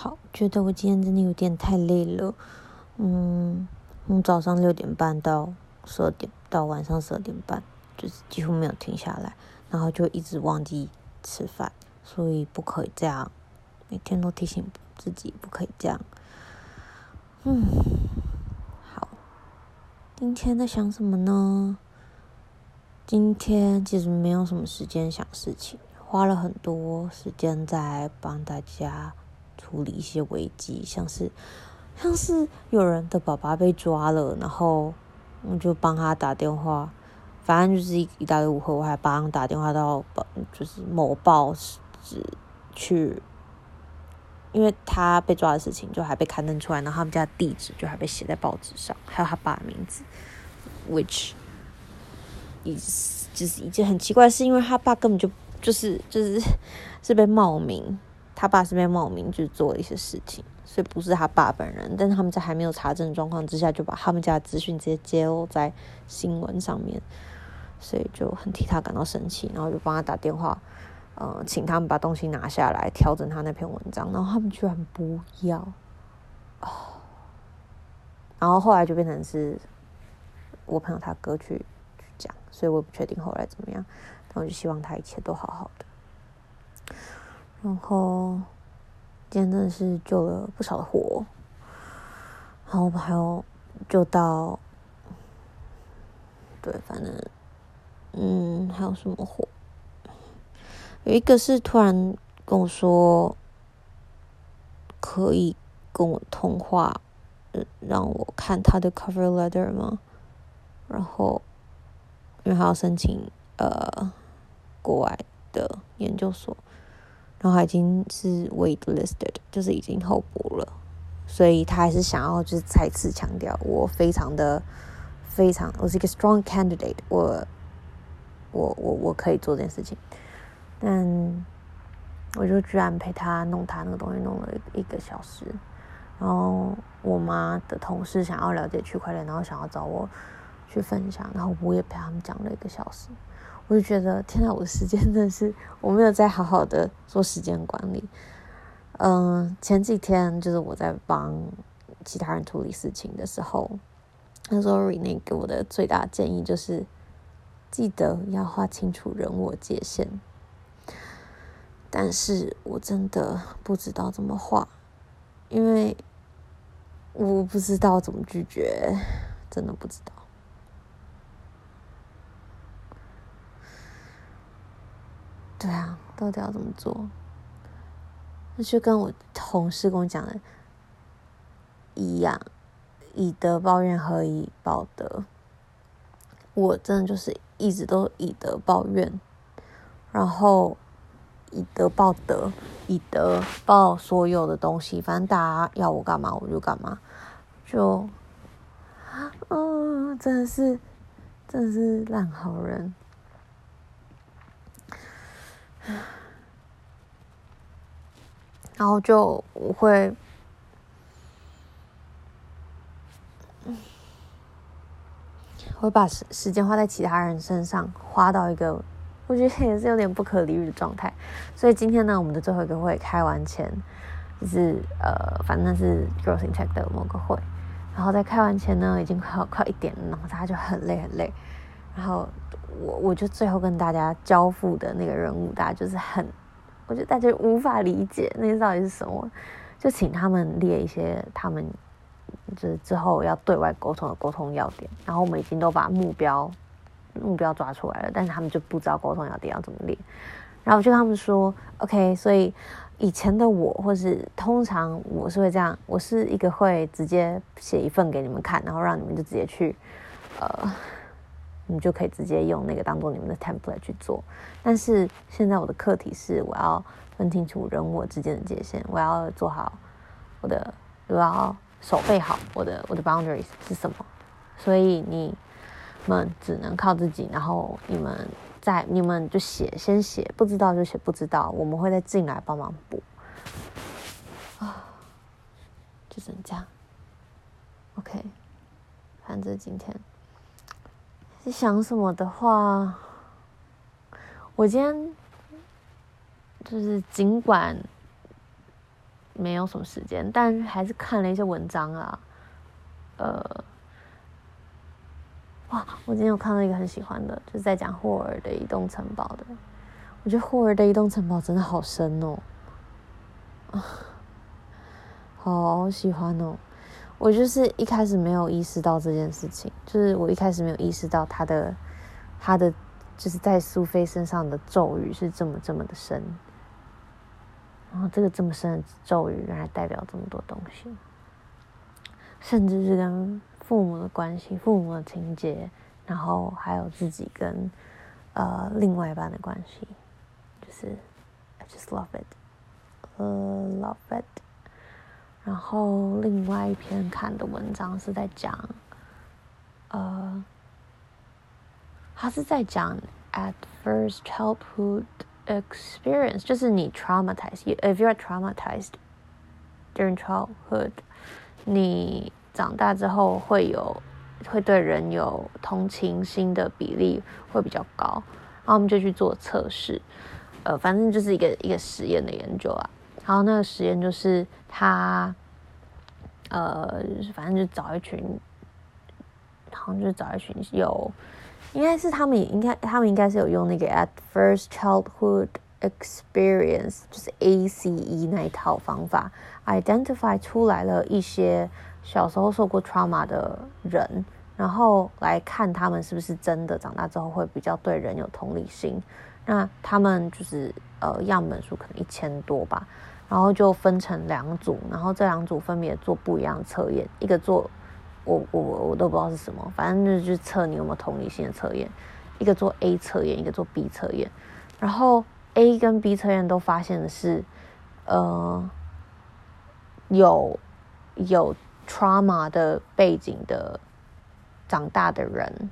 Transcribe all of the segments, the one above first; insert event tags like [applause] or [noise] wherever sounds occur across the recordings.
好，觉得我今天真的有点太累了。嗯，从早上六点半到十二点，到晚上十二点半，就是几乎没有停下来，然后就一直忘记吃饭，所以不可以这样。每天都提醒自己不可以这样。嗯，好，今天在想什么呢？今天其实没有什么时间想事情。花了很多时间在帮大家处理一些危机，像是像是有人的爸爸被抓了，然后我就帮他打电话，反正就是一一大堆误会，我还帮他打电话到，就是某报纸去，因为他被抓的事情就还被刊登出来，然后他们家地址就还被写在报纸上，还有他爸的名字，which is 就是一件很奇怪的事，因为他爸根本就。就是就是 [laughs] 是被冒名，他爸是被冒名去做了一些事情，所以不是他爸本人。但是他们在还没有查证状况之下，就把他们家的资讯直接揭露在新闻上面，所以就很替他感到生气，然后就帮他打电话，呃，请他们把东西拿下来，调整他那篇文章，然后他们居然不要，哦，然后后来就变成是我朋友他哥去去讲，所以我也不确定后来怎么样。我就希望他一切都好好的。然后今天真的是救了不少的火，然后我们还有救到，对，反正嗯，还有什么火？有一个是突然跟我说可以跟我通话，让我看他的 cover letter 吗？然后因为他要申请呃。国外的研究所，然后他已经是 wait listed，就是已经候补了，所以他还是想要就是再次强调，我非常的非常，我是一个 strong candidate，我我我我可以做这件事情，但我就居然陪他弄他那个东西弄了一个小时，然后我妈的同事想要了解区块链，然后想要找我去分享，然后我也陪他们讲了一个小时。我就觉得，天呐，我的时间 [laughs] 真的是我没有在好好的做时间管理。嗯，前几天就是我在帮其他人处理事情的时候，那时候 Rene 给我的最大建议就是，记得要画清楚人我界限。但是我真的不知道怎么画，因为我不知道怎么拒绝，真的不知道。对啊，到底要怎么做？那就跟我同事跟我讲的一样，以德报怨，何以报德？我真的就是一直都以德报怨，然后以德报德，以德报所有的东西。反正大家要我干嘛，我就干嘛。就，嗯，真的是，真的是烂好人。[sighs] 然后就我会，会把时时间花在其他人身上，花到一个我觉得也是有点不可理喻的状态。所以今天呢，我们的最后一个会开完前，就是呃，反正是 Growth in Tech 的某个会，然后在开完前呢，已经快快一点了，然后大家就很累很累，然后。我我就最后跟大家交付的那个任务，大家就是很，我觉得大家无法理解那到底是什么，就请他们列一些他们就是之后要对外沟通的沟通要点，然后我们已经都把目标目标抓出来了，但是他们就不知道沟通要点要怎么列，然后我就跟他们说，OK，所以以前的我或是通常我是会这样，我是一个会直接写一份给你们看，然后让你们就直接去呃。你就可以直接用那个当做你们的 template 去做，但是现在我的课题是我要分清楚人我之间的界限，我要做好我的，我要守备好我的我的 boundaries 是什么，所以你们只能靠自己，然后你们在你们就写先写，不知道就写不知道，我们会再进来帮忙补，啊，就只能这样，OK，反正今天。想什么的话，我今天就是尽管没有什么时间，但还是看了一些文章啊。呃，哇，我今天有看到一个很喜欢的，就是在讲霍尔的移动城堡的。我觉得霍尔的移动城堡真的好深哦，啊，[laughs] 好喜欢哦。我就是一开始没有意识到这件事情，就是我一开始没有意识到他的他的就是在苏菲身上的咒语是这么这么的深，然后这个这么深的咒语原来代表这么多东西，甚至是跟父母的关系、父母的情节，然后还有自己跟呃另外一半的关系，就是 I just love it, uh, love it. 然后另外一篇看的文章是在讲，呃，他是在讲 at first childhood experience，就是你 traumatized，if you are traumatized during childhood，你长大之后会有会对人有同情心的比例会比较高，然后我们就去做测试，呃，反正就是一个一个实验的研究啊。然后那个实验就是他，呃，反正就找一群，好像就找一群有，应该是他们也应该他们应该是有用那个 at first childhood experience，就是 ACE 那一套方法，identify 出来了一些小时候受过 trauma 的人，然后来看他们是不是真的长大之后会比较对人有同理心。那他们就是呃样本数可能一千多吧。然后就分成两组，然后这两组分别做不一样的测验，一个做我我我都不知道是什么，反正就是测你有没有同理心的测验，一个做 A 测验，一个做 B 测验，然后 A 跟 B 测验都发现的是，呃，有有 trauma 的背景的长大的人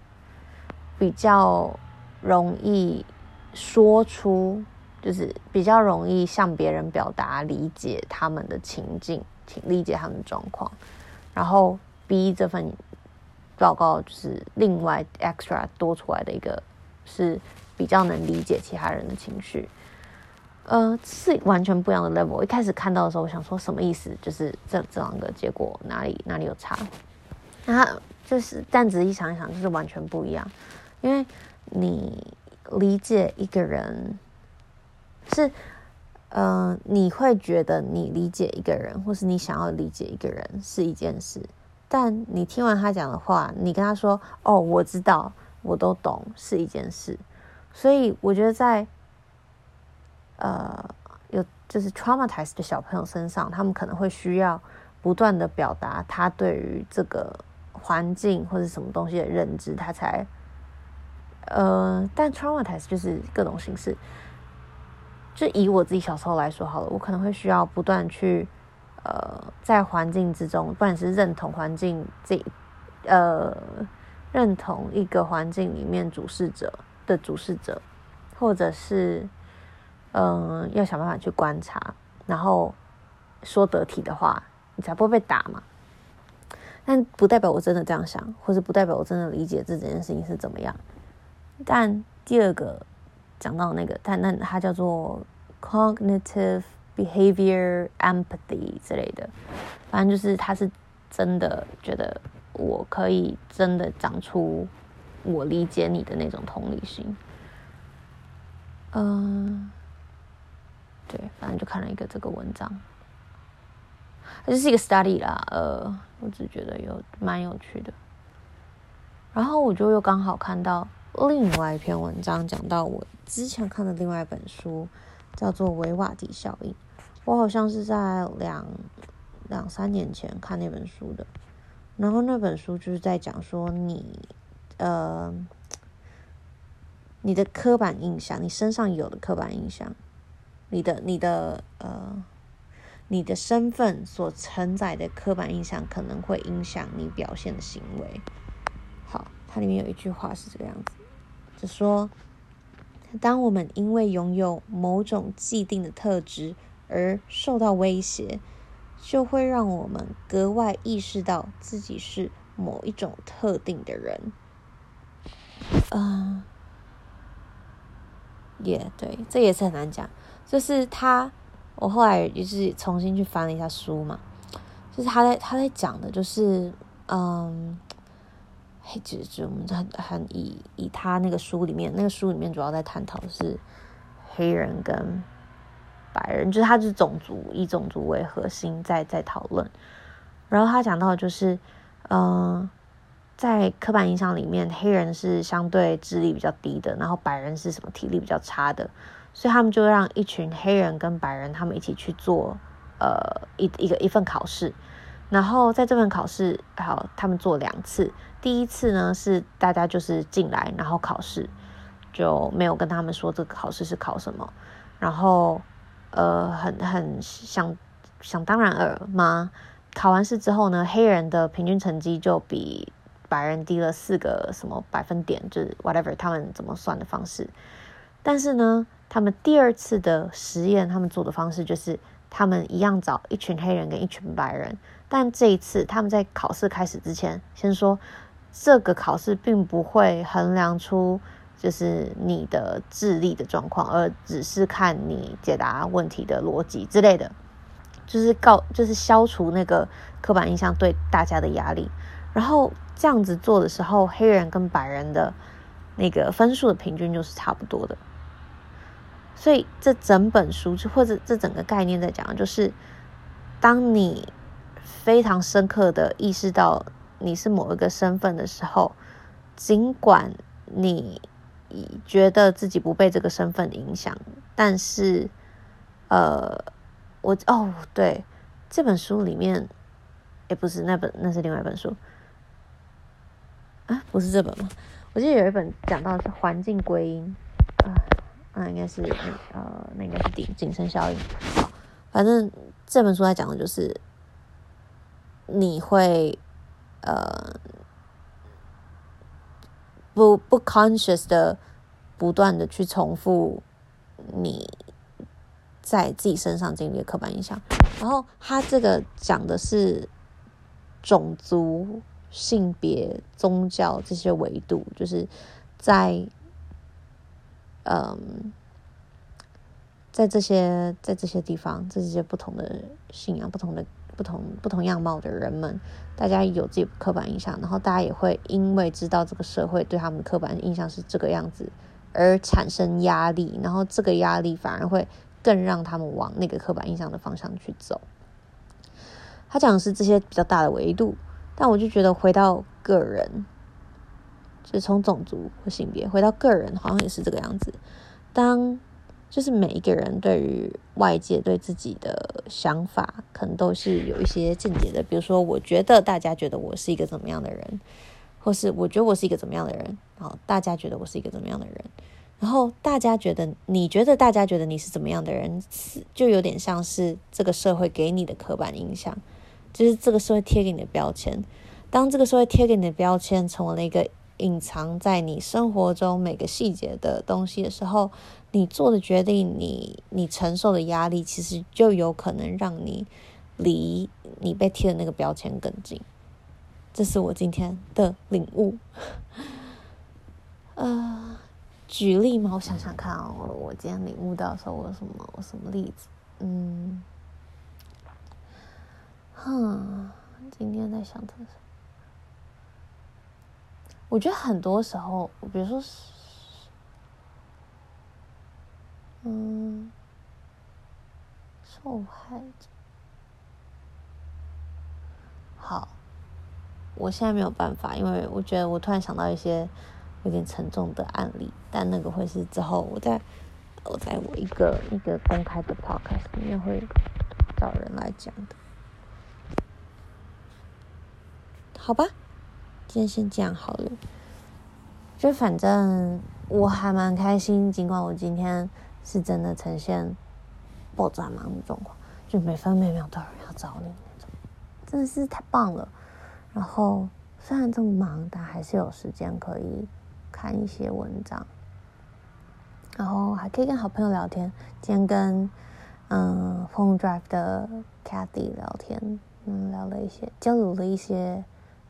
比较容易说出。就是比较容易向别人表达理解他们的情境，请理解他们的状况。然后 B 这份报告就是另外 extra 多出来的一个，是比较能理解其他人的情绪。呃，是完全不一样的 level。一开始看到的时候，我想说什么意思？就是这这两个结果哪里哪里有差？那就是但仔细想一想，就是完全不一样。因为你理解一个人。是，嗯、呃，你会觉得你理解一个人，或是你想要理解一个人是一件事，但你听完他讲的话，你跟他说：“哦，我知道，我都懂”，是一件事。所以我觉得在，呃，有就是 traumatized 的小朋友身上，他们可能会需要不断的表达他对于这个环境或者什么东西的认知，他才，呃，但 traumatized 就是各种形式。就以我自己小时候来说好了，我可能会需要不断去，呃，在环境之中，不管是认同环境这，呃，认同一个环境里面主事者的主事者，或者是，嗯、要想办法去观察，然后说得体的话，你才不会被打嘛。但不代表我真的这样想，或者不代表我真的理解这件事情是怎么样。但第二个。讲到那个，但那它叫做 cognitive behavior empathy 之类的，反正就是他是真的觉得我可以真的长出我理解你的那种同理心。嗯，对，反正就看了一个这个文章，就是一个 study 啦，呃，我只觉得有蛮有趣的，然后我就又刚好看到。另外一篇文章讲到我之前看的另外一本书，叫做《维瓦第效应》。我好像是在两两三年前看那本书的。然后那本书就是在讲说你呃你的刻板印象，你身上有的刻板印象，你的你的呃你的身份所承载的刻板印象，可能会影响你表现的行为。好，它里面有一句话是这个样子。就说，当我们因为拥有某种既定的特质而受到威胁，就会让我们格外意识到自己是某一种特定的人。嗯、也对，这也是很难讲。就是他我后来就是重新去翻了一下书嘛，就是他在他在讲的，就是嗯，黑就就我们很很以以他那个书里面，那个书里面主要在探讨是黑人跟白人，就是他是种族以种族为核心在在讨论。然后他讲到就是，嗯，在刻板印象里面，黑人是相对智力比较低的，然后白人是什么体力比较差的。所以他们就让一群黑人跟白人他们一起去做，呃，一一个一份考试，然后在这份考试，好，他们做两次。第一次呢是大家就是进来然后考试，就没有跟他们说这个考试是考什么，然后呃，很很想想当然尔吗？考完试之后呢，黑人的平均成绩就比白人低了四个什么百分点，就是 whatever 他们怎么算的方式，但是呢。他们第二次的实验，他们做的方式就是，他们一样找一群黑人跟一群白人，但这一次他们在考试开始之前，先说这个考试并不会衡量出就是你的智力的状况，而只是看你解答问题的逻辑之类的，就是告就是消除那个刻板印象对大家的压力。然后这样子做的时候，黑人跟白人的那个分数的平均就是差不多的。所以这整本书，或者这整个概念在讲就是，当你非常深刻的意识到你是某一个身份的时候，尽管你觉得自己不被这个身份影响，但是，呃，我哦对，这本书里面，也不是那本，那是另外一本书，啊，不是这本吗？我记得有一本讲到是环境归因。啊那应该是呃，那应该是顶谨慎效应。好，反正这本书在讲的就是，你会呃不不 conscious 的不断的去重复你在自己身上经历的刻板印象。然后他这个讲的是种族、性别、宗教这些维度，就是在。嗯，在这些在这些地方，这些不同的信仰、不同的不同不同样貌的人们，大家有自己刻板印象，然后大家也会因为知道这个社会对他们刻板印象是这个样子，而产生压力，然后这个压力反而会更让他们往那个刻板印象的方向去走。他讲的是这些比较大的维度，但我就觉得回到个人。就从种族和性别回到个人，好像也是这个样子。当就是每一个人对于外界对自己的想法，可能都是有一些见解的。比如说，我觉得大家觉得我是一个怎么样的人，或是我觉得我是一个怎么样的人，然后大家觉得我是一个怎么样的人，然后大家觉得你觉得大家觉得你是怎么样的人，是就有点像是这个社会给你的刻板印象，就是这个社会贴给你的标签。当这个社会贴给你的标签成为了一个。隐藏在你生活中每个细节的东西的时候，你做的决定，你你承受的压力，其实就有可能让你离你被贴的那个标签更近。这是我今天的领悟。呃，举例嘛，我想想看啊，我我今天领悟到的时候，我什么我什么例子？嗯，哼，今天在想的是。我觉得很多时候，比如说，嗯，受害者。好，我现在没有办法，因为我觉得我突然想到一些有点沉重的案例，但那个会是之后我在我在我一个一个公开的 podcast 里面会找人来讲的，好吧？今天先这样好了，就反正我还蛮开心，尽管我今天是真的呈现爆炸忙的状况，就每分每秒都有人要找你那种，真的是太棒了。然后虽然这么忙，但还是有时间可以看一些文章，然后还可以跟好朋友聊天。今天跟嗯 Phone Drive 的 Cathy 聊天，嗯，聊了一些，交流了一些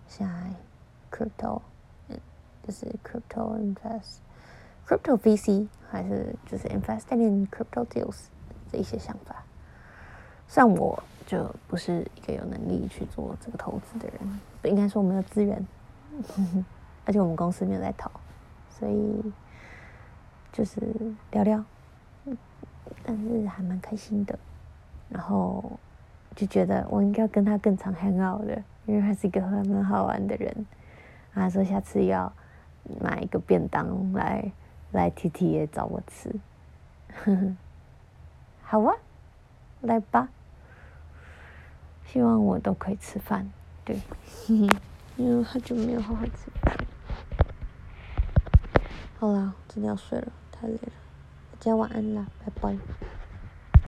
现在。Crypto，就是 Crypto invest Crypto VC 还是就是 Investing in Crypto Deals 这一些想法。像我就不是一个有能力去做这个投资的人，不应该说我没有资源，[laughs] 而且我们公司没有在投，所以就是聊聊，但是还蛮开心的，然后就觉得我应该要跟他更常 hang out 的，因为他是一个还蛮好玩的人，他说下次要买一个便当来来 T T 也找我吃，[laughs] 好啊，来吧。希望我都可以吃饭，对，[laughs] 因为好久没有好好吃饭。好啦，真的要睡了，太累了，大家晚安啦，拜拜。